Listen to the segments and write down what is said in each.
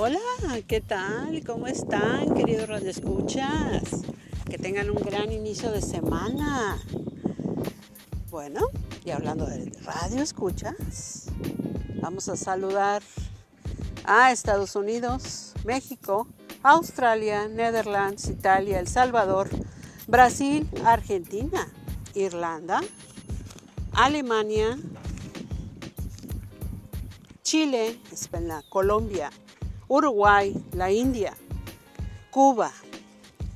Hola, ¿qué tal? ¿Cómo están, queridos radioescuchas? Que tengan un gran inicio de semana. Bueno, y hablando de radio escuchas, vamos a saludar a Estados Unidos, México, Australia, Netherlands, Italia, El Salvador, Brasil, Argentina, Irlanda, Alemania, Chile, España, Colombia, Uruguay, la India, Cuba,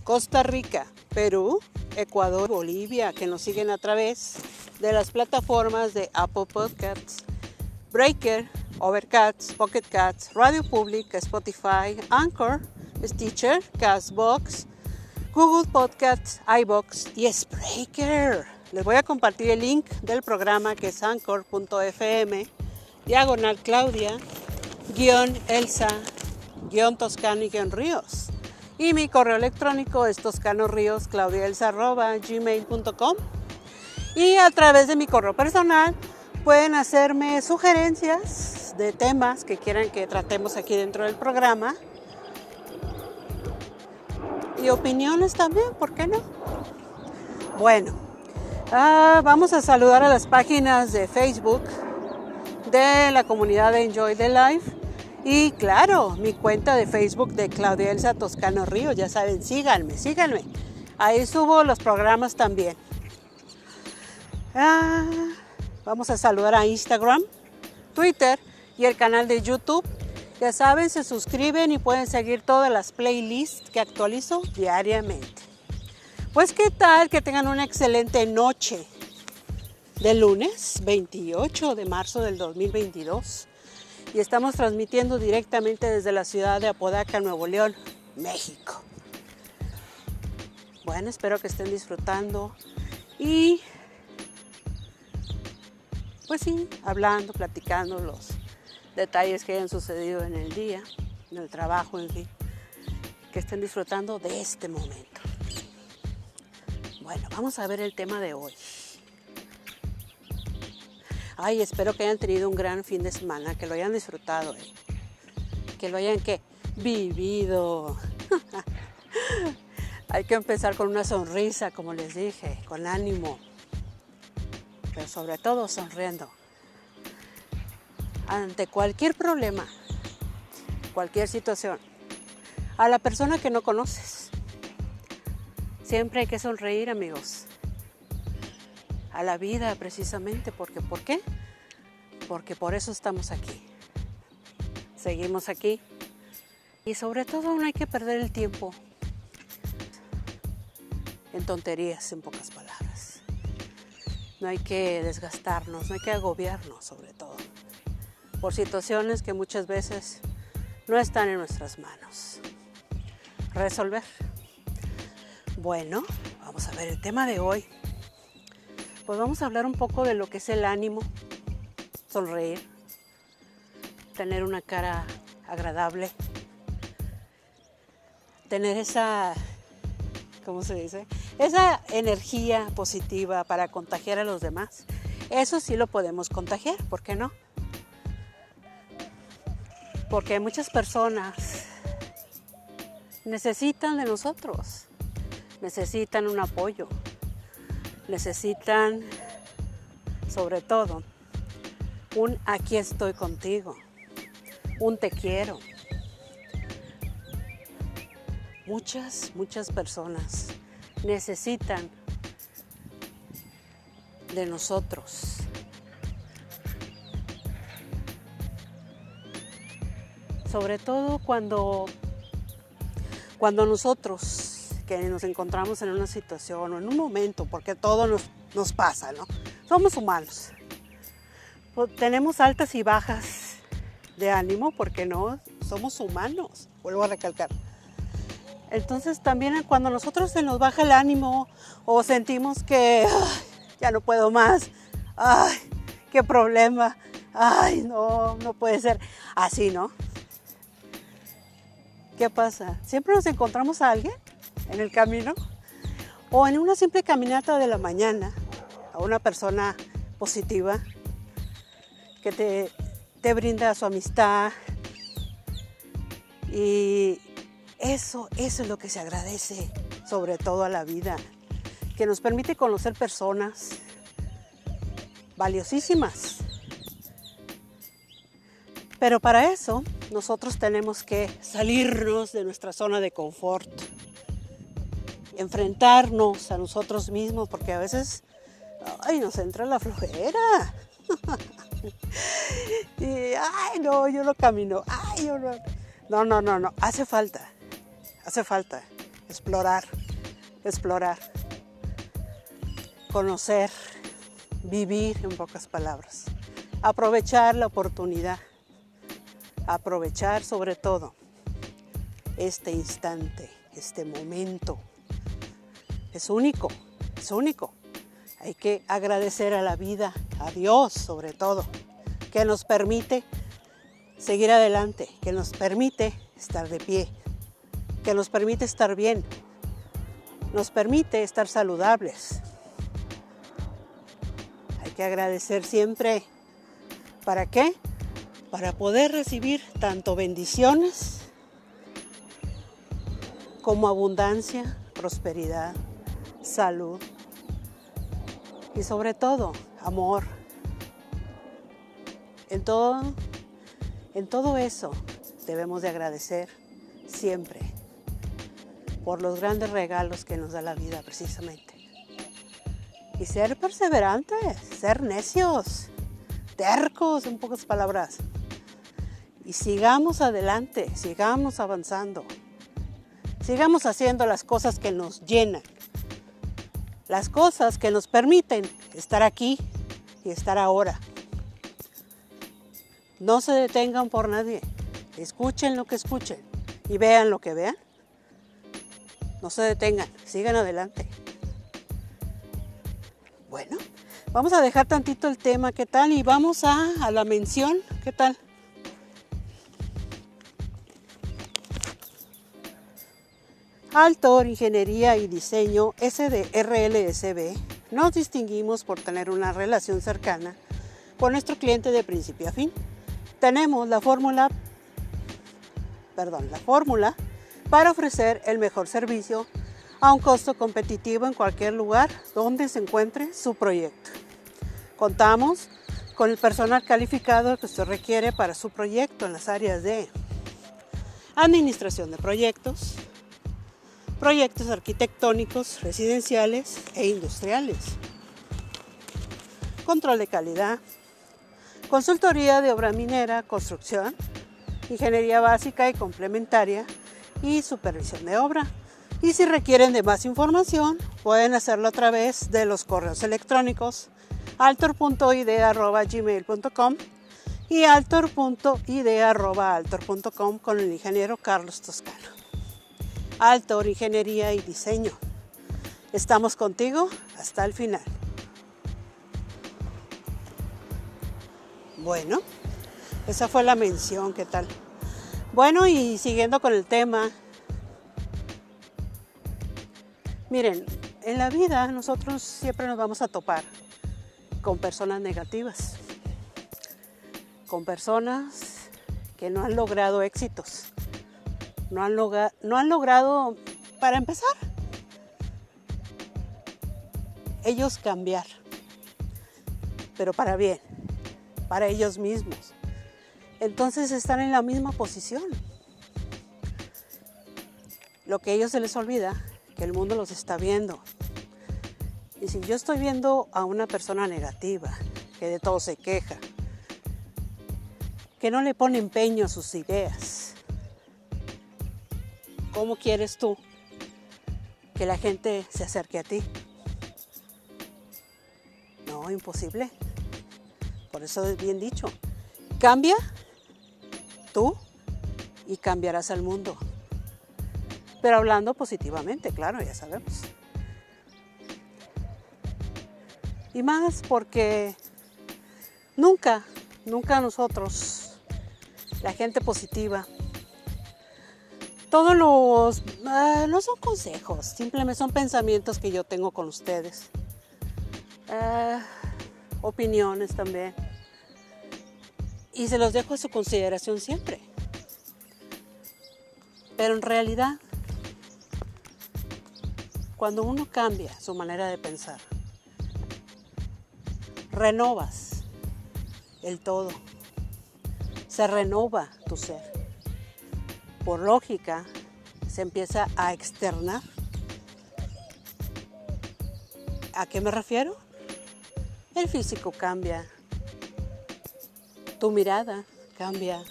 Costa Rica, Perú, Ecuador, Bolivia, que nos siguen a través de las plataformas de Apple Podcasts, Breaker, Overcast, Pocket Cats, Radio Public, Spotify, Anchor, Stitcher, Castbox, Google Podcasts, iBox y Spreaker. Les voy a compartir el link del programa que es anchor.fm, diagonal Claudia, guion Elsa, guion Toscano y guion Ríos. Y mi correo electrónico es toscanoríos, gmail.com. Y a través de mi correo personal pueden hacerme sugerencias de temas que quieran que tratemos aquí dentro del programa. Y opiniones también, ¿por qué no? Bueno, ah, vamos a saludar a las páginas de Facebook de la comunidad de Enjoy the Life y claro, mi cuenta de Facebook de Claudia Elsa Toscano Río, ya saben, síganme, síganme. Ahí subo los programas también. Ah, vamos a saludar a Instagram, Twitter y el canal de YouTube. Ya saben, se suscriben y pueden seguir todas las playlists que actualizo diariamente. Pues qué tal que tengan una excelente noche de lunes 28 de marzo del 2022 y estamos transmitiendo directamente desde la ciudad de Apodaca, Nuevo León, México. Bueno, espero que estén disfrutando y pues sí, hablando, platicando los detalles que hayan sucedido en el día, en el trabajo, en fin, que estén disfrutando de este momento. Bueno, vamos a ver el tema de hoy. Ay, espero que hayan tenido un gran fin de semana, que lo hayan disfrutado, eh. que lo hayan que vivido. Hay que empezar con una sonrisa, como les dije, con ánimo, pero sobre todo sonriendo. Ante cualquier problema, cualquier situación, a la persona que no conoces. Siempre hay que sonreír, amigos a la vida precisamente, porque ¿por qué? Porque por eso estamos aquí. Seguimos aquí. Y sobre todo no hay que perder el tiempo en tonterías, en pocas palabras. No hay que desgastarnos, no hay que agobiarnos sobre todo por situaciones que muchas veces no están en nuestras manos. Resolver. Bueno, vamos a ver el tema de hoy pues vamos a hablar un poco de lo que es el ánimo, sonreír, tener una cara agradable, tener esa, ¿cómo se dice? Esa energía positiva para contagiar a los demás. Eso sí lo podemos contagiar, ¿por qué no? Porque muchas personas necesitan de nosotros, necesitan un apoyo, necesitan sobre todo un aquí estoy contigo, un te quiero. Muchas, muchas personas necesitan de nosotros. Sobre todo cuando, cuando nosotros nos encontramos en una situación o en un momento, porque todo nos, pasa, ¿no? Somos humanos. Pues, tenemos altas y bajas de ánimo, porque no, somos humanos, vuelvo a recalcar. Entonces también cuando nosotros se nos baja el ánimo o sentimos que ya no puedo más, ay, qué problema, ay, no, no puede ser así, ¿no? ¿Qué pasa? Siempre nos encontramos a alguien en el camino o en una simple caminata de la mañana a una persona positiva que te, te brinda su amistad, Y eso, eso es lo que se agradece sobre todo a la vida, que nos permite conocer personas valiosísimas. Pero para eso nosotros tenemos que salirnos de nuestra zona de confort, enfrentarnos a nosotros mismos, porque a veces ay, nos entra la flojera. y, ay, no, yo no camino. Ay, yo no. No, no, no, no. Hace falta. Hace falta explorar, explorar, conocer, vivir en pocas palabras, aprovechar la oportunidad, aprovechar sobre todo este instante, este momento. Es único, es único. Hay que agradecer a la vida, a Dios sobre todo, que nos permite seguir adelante, que nos permite estar de pie, que nos permite estar bien, nos permite estar saludables. Hay que agradecer siempre. ¿Para qué? Para poder recibir tanto bendiciones como abundancia, prosperidad, salud, y sobre todo amor. En todo, en todo eso debemos de agradecer siempre por los grandes regalos que nos da la vida precisamente. Y ser perseverantes, ser necios, tercos en pocas palabras. Y sigamos adelante, sigamos avanzando, sigamos haciendo las cosas que nos llenan, las cosas que nos permiten estar aquí y estar ahora. No se detengan por nadie. Escuchen lo que escuchen y vean lo que vean. No se detengan, sigan adelante. Bueno, vamos a dejar tantito el tema, ¿qué tal? Y vamos a, a la mención, ¿qué tal? Altor, Ingeniería y Diseño SDRLSB nos distinguimos por tener una relación cercana con nuestro cliente de principio a fin. Tenemos la fórmula, perdón, la fórmula para ofrecer el mejor servicio a un costo competitivo en cualquier lugar donde se encuentre su proyecto. Contamos con el personal calificado que usted requiere para su proyecto en las áreas de administración de proyectos, proyectos arquitectónicos, residenciales e industriales. Control de calidad, consultoría de obra minera, construcción, ingeniería básica y complementaria y supervisión de obra. Y si requieren de más información, pueden hacerlo a través de los correos electrónicos altor.ide.gmail.com y altor.ide.altor.com con el ingeniero Carlos Toscano. Altor, Ingeniería y Diseño. Estamos contigo hasta el final. Bueno, esa fue la mención, ¿qué tal? Bueno, y siguiendo con el tema, miren, en la vida nosotros siempre nos vamos a topar con personas negativas, con personas que no han logrado éxitos, no han, no han logrado, para empezar, ellos cambiar, pero para bien, para ellos mismos. Entonces están en la misma posición. Lo que a ellos se les olvida, que el mundo los está viendo. Y si yo estoy viendo a una persona negativa, que de todo se queja, que no le pone empeño a sus ideas, ¿Cómo quieres tú que la gente se acerque a ti? No, imposible. Por eso es bien dicho. Cambia tú y cambiarás al mundo. Pero hablando positivamente, claro, ya sabemos. Y más porque nunca, nunca nosotros, la gente positiva, todos los, ah, no son consejos, simplemente son pensamientos que yo tengo con ustedes. Ah, opiniones también. Y se los dejo a su consideración siempre. Pero en realidad, cuando uno cambia su manera de pensar, renovas el todo, se renova tu ser. Por lógica, se empieza a externar. ¿A qué me refiero? El físico cambia, tu mirada cambia,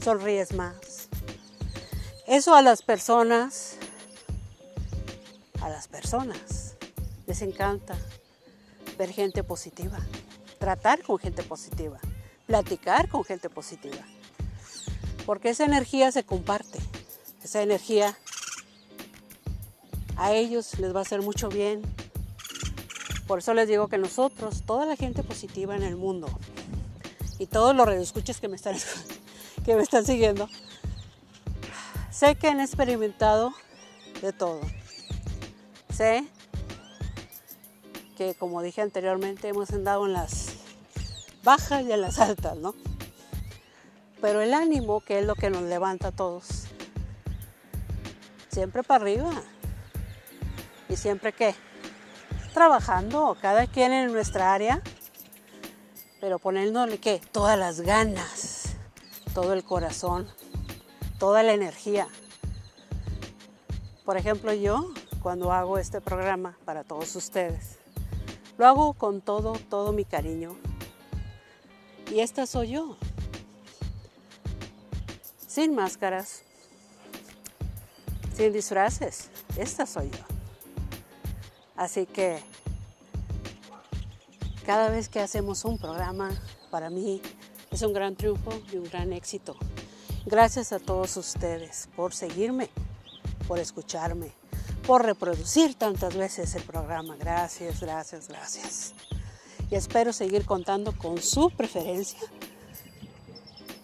sonríes más. Eso a las personas, a las personas les encanta ver gente positiva, tratar con gente positiva, platicar con gente positiva, porque esa energía se comparte, esa energía a ellos les va a hacer mucho bien. Por eso les digo que nosotros, toda la gente positiva en el mundo y todos los radioescuchas que me están que me están siguiendo, sé que han experimentado de todo. Sé que, como dije anteriormente, hemos andado en las bajas y en las altas, ¿no? Pero el ánimo, que es lo que nos levanta a todos, siempre para arriba. Y siempre que trabajando, cada quien en nuestra área, pero poniéndole que todas las ganas todo el corazón, toda la energía. Por ejemplo, yo cuando hago este programa para todos ustedes, lo hago con todo, todo mi cariño. Y esta soy yo. Sin máscaras, sin disfraces. Esta soy yo. Así que cada vez que hacemos un programa, para mí es un gran triunfo y un gran éxito. Gracias a todos ustedes por seguirme, por escucharme, por reproducir tantas veces el programa. Gracias, gracias, gracias. Y espero seguir contando con su preferencia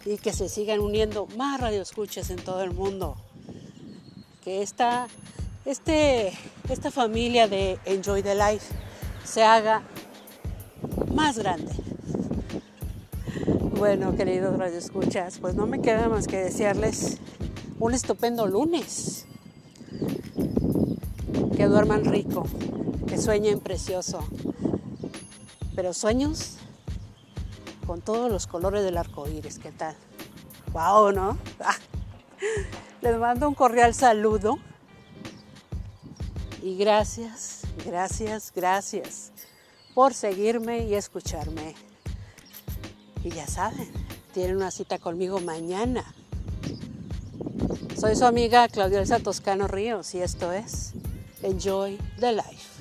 y que se sigan uniendo más radioescuchas en todo el mundo. Que esta, este, esta familia de Enjoy the Life se haga más grande. Bueno, queridos radioescuchas, pues no me queda más que desearles un estupendo lunes. Que duerman rico, que sueñen precioso. Pero sueños con todos los colores del arco iris, ¿qué tal? ¡Wow! ¿No? Les mando un cordial saludo. Y gracias, gracias, gracias por seguirme y escucharme. Y ya saben, tienen una cita conmigo mañana. Soy su amiga Claudia Elsa Toscano Ríos y esto es Enjoy the Life.